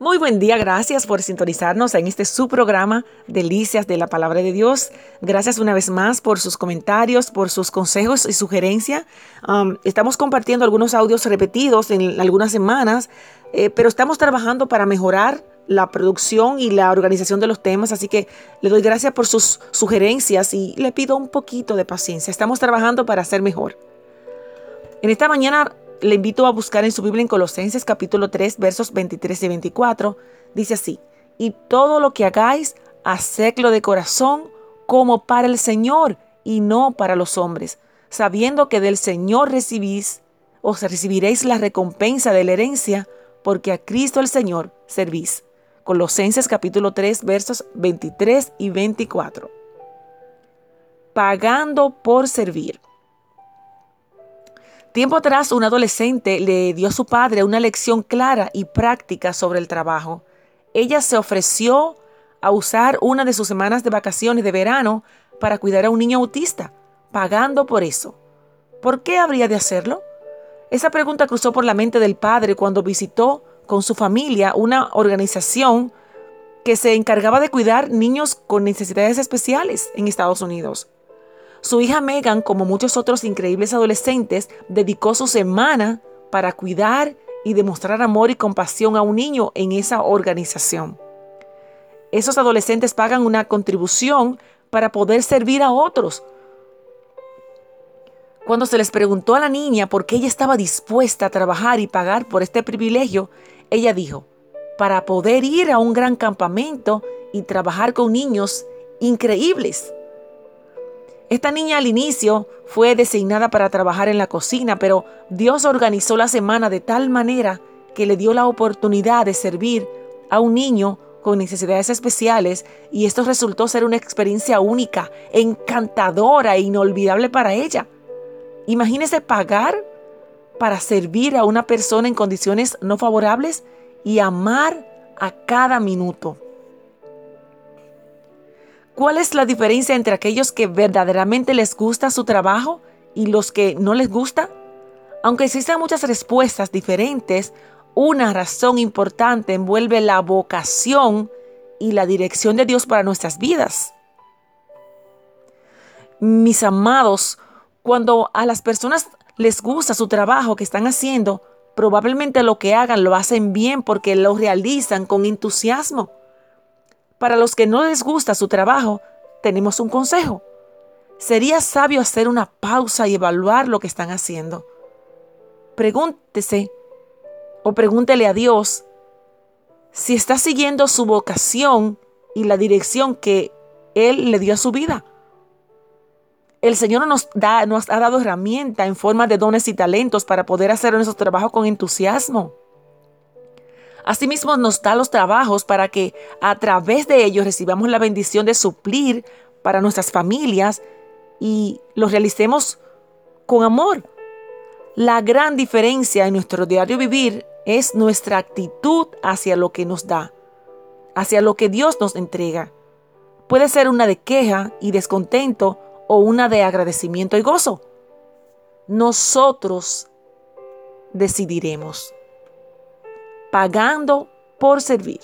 Muy buen día, gracias por sintonizarnos en este su programa Delicias de la Palabra de Dios. Gracias una vez más por sus comentarios, por sus consejos y sugerencias. Um, estamos compartiendo algunos audios repetidos en algunas semanas, eh, pero estamos trabajando para mejorar la producción y la organización de los temas, así que le doy gracias por sus sugerencias y le pido un poquito de paciencia. Estamos trabajando para hacer mejor. En esta mañana le invito a buscar en su Biblia en Colosenses capítulo 3 versos 23 y 24. Dice así, y todo lo que hagáis, hacedlo de corazón como para el Señor y no para los hombres, sabiendo que del Señor recibís, os recibiréis la recompensa de la herencia, porque a Cristo el Señor servís. Colosenses capítulo 3 versos 23 y 24. Pagando por servir. Tiempo atrás, un adolescente le dio a su padre una lección clara y práctica sobre el trabajo. Ella se ofreció a usar una de sus semanas de vacaciones de verano para cuidar a un niño autista, pagando por eso. ¿Por qué habría de hacerlo? Esa pregunta cruzó por la mente del padre cuando visitó con su familia una organización que se encargaba de cuidar niños con necesidades especiales en Estados Unidos. Su hija Megan, como muchos otros increíbles adolescentes, dedicó su semana para cuidar y demostrar amor y compasión a un niño en esa organización. Esos adolescentes pagan una contribución para poder servir a otros. Cuando se les preguntó a la niña por qué ella estaba dispuesta a trabajar y pagar por este privilegio, ella dijo, para poder ir a un gran campamento y trabajar con niños increíbles. Esta niña al inicio fue designada para trabajar en la cocina, pero Dios organizó la semana de tal manera que le dio la oportunidad de servir a un niño con necesidades especiales y esto resultó ser una experiencia única, encantadora e inolvidable para ella. Imagínese pagar para servir a una persona en condiciones no favorables y amar a cada minuto. ¿Cuál es la diferencia entre aquellos que verdaderamente les gusta su trabajo y los que no les gusta? Aunque existen muchas respuestas diferentes, una razón importante envuelve la vocación y la dirección de Dios para nuestras vidas. Mis amados, cuando a las personas les gusta su trabajo que están haciendo, probablemente lo que hagan lo hacen bien porque lo realizan con entusiasmo. Para los que no les gusta su trabajo, tenemos un consejo. Sería sabio hacer una pausa y evaluar lo que están haciendo. Pregúntese o pregúntele a Dios si está siguiendo su vocación y la dirección que Él le dio a su vida. El Señor nos, ha dado herramientas en forma de dones y talentos para poder hacer nuestro trabajo con entusiasmo. Asimismo nos da los trabajos para que a través de ellos recibamos la bendición de suplir para nuestras familias y los realicemos con amor. La gran diferencia en nuestro diario vivir es nuestra actitud hacia lo que nos da, hacia lo que Dios nos entrega. Puede ser una de queja y descontento o una de agradecimiento y gozo. Nosotros decidiremos pagando por servir.